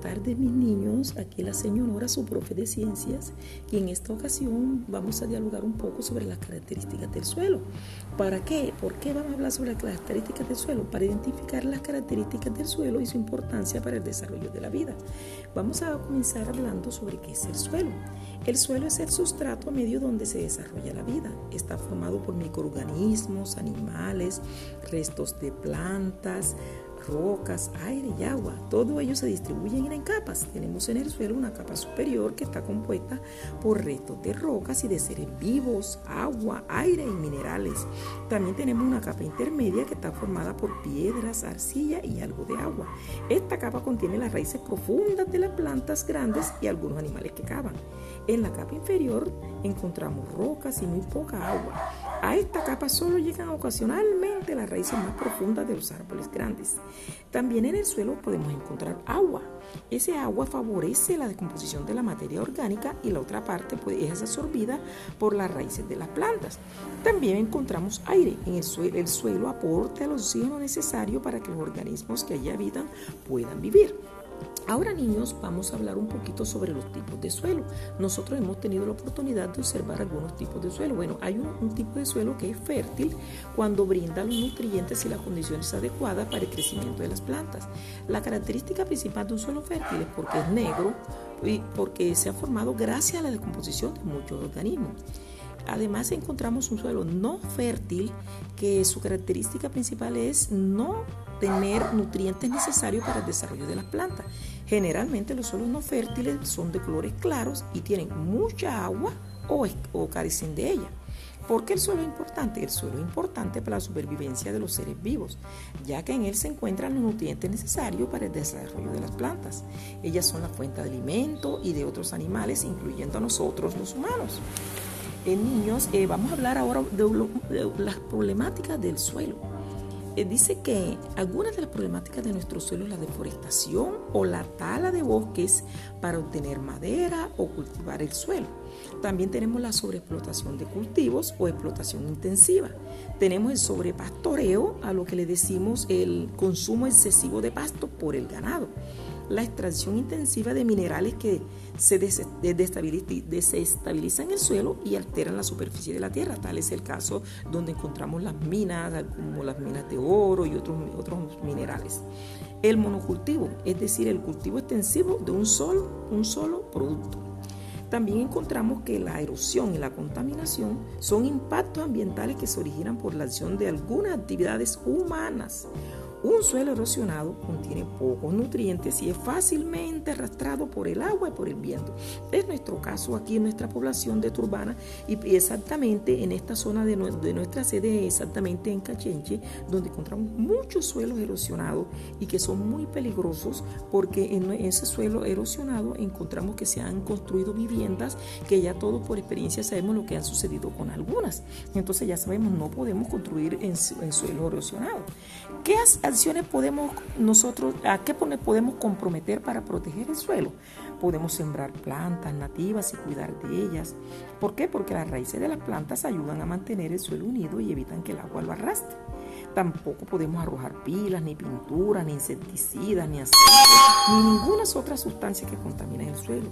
tardes mis niños, aquí la señora, su profe de ciencias, y en esta ocasión vamos a dialogar un poco sobre las características del suelo. ¿Para qué? ¿Por qué vamos a hablar sobre las características del suelo? Para identificar las características del suelo y su importancia para el desarrollo de la vida. Vamos a comenzar hablando sobre qué es el suelo. El suelo es el sustrato a medio donde se desarrolla la vida. Está formado por microorganismos, animales, restos de plantas, rocas, aire y agua. Todo ello se distribuyen en capas. Tenemos en el suelo una capa superior que está compuesta por restos de rocas y de seres vivos, agua, aire y minerales. También tenemos una capa intermedia que está formada por piedras, arcilla y algo de agua. Esta capa contiene las raíces profundas de las plantas grandes y algunos animales que cavan. En la capa inferior encontramos rocas y muy poca agua. A esta capa solo llegan ocasionalmente las raíces más profundas de los árboles grandes. También en el suelo podemos encontrar agua. Ese agua favorece la descomposición de la materia orgánica y la otra parte es absorbida por las raíces de las plantas. También encontramos aire. En el suelo, el suelo aporta el oxígeno necesario para que los organismos que allí habitan puedan vivir. Ahora niños vamos a hablar un poquito sobre los tipos de suelo. Nosotros hemos tenido la oportunidad de observar algunos tipos de suelo. Bueno, hay un, tipo de suelo que es fértil cuando brinda los nutrientes y las condiciones adecuadas para el crecimiento de las plantas. La característica principal de un suelo fértil es porque es negro y porque se ha formado gracias a la descomposición de muchos organismos. Además encontramos un suelo no fértil que su característica principal es no tener nutrientes necesarios para el desarrollo de las plantas. Generalmente los suelos no fértiles son de colores claros y tienen mucha agua o, carecen de ella. ¿Por qué el suelo es importante? El suelo es importante para la supervivencia de los seres vivos, ya que en él se encuentran los nutrientes necesarios para el desarrollo de las plantas. Ellas son la fuente de alimento y de otros animales, incluyendo a nosotros los humanos. En niños, eh, vamos a hablar ahora de las problemáticas del suelo. Eh, dice que algunas de las problemáticas de nuestro suelo es la deforestación o la tala de bosques para obtener madera o cultivar el suelo. También tenemos la sobreexplotación de cultivos o explotación intensiva. Tenemos el sobrepastoreo, a lo que le decimos el consumo excesivo de pasto por el ganado la extracción intensiva de minerales que se desestabilizan el suelo y alteran la superficie de la tierra. Tal es el caso donde encontramos las minas, como las minas de oro y otros, otros minerales. El monocultivo, es decir, el cultivo extensivo de un solo, un solo producto. También encontramos que la erosión y la contaminación son impactos ambientales que se originan por la acción de algunas actividades humanas un suelo erosionado contiene pocos nutrientes y es fácilmente arrastrado por el agua y por el viento. Es nuestro caso aquí en nuestra población de Turbana y exactamente en esta zona de, nuestra sede, exactamente en Cachenche, donde encontramos muchos suelos erosionados y que son muy peligrosos porque en ese suelo erosionado encontramos que se han construido viviendas que ya todos por experiencia sabemos lo que ha sucedido con algunas. Entonces ya sabemos, no podemos construir en, en suelo erosionado. ¿Qué acciones podemos nosotros, a qué podemos comprometer para proteger el suelo? Podemos sembrar plantas nativas y cuidar de ellas. ¿Por qué? Porque las raíces de las plantas ayudan a mantener el suelo unido y evitan que el agua lo arrastre. Tampoco podemos arrojar pilas, ni pinturas, ni insecticidas, ni aceite, ni ninguna otra sustancia que contamine el suelo.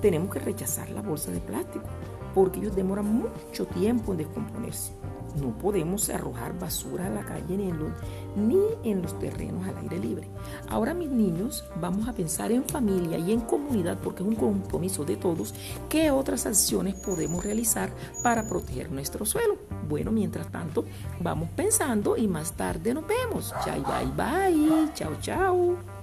Tenemos que rechazar la bolsa de plástico porque ellos demoran mucho tiempo en descomponerse. No podemos arrojar basura a la calle ni en, los, ni en los terrenos al aire libre. Ahora mis niños vamos a pensar en familia y en comunidad porque es un compromiso de todos. ¿Qué otras acciones podemos realizar para proteger nuestro suelo? Bueno, mientras tanto, vamos pensando y más tarde nos vemos. Bye, bye, bye. Chao, chao.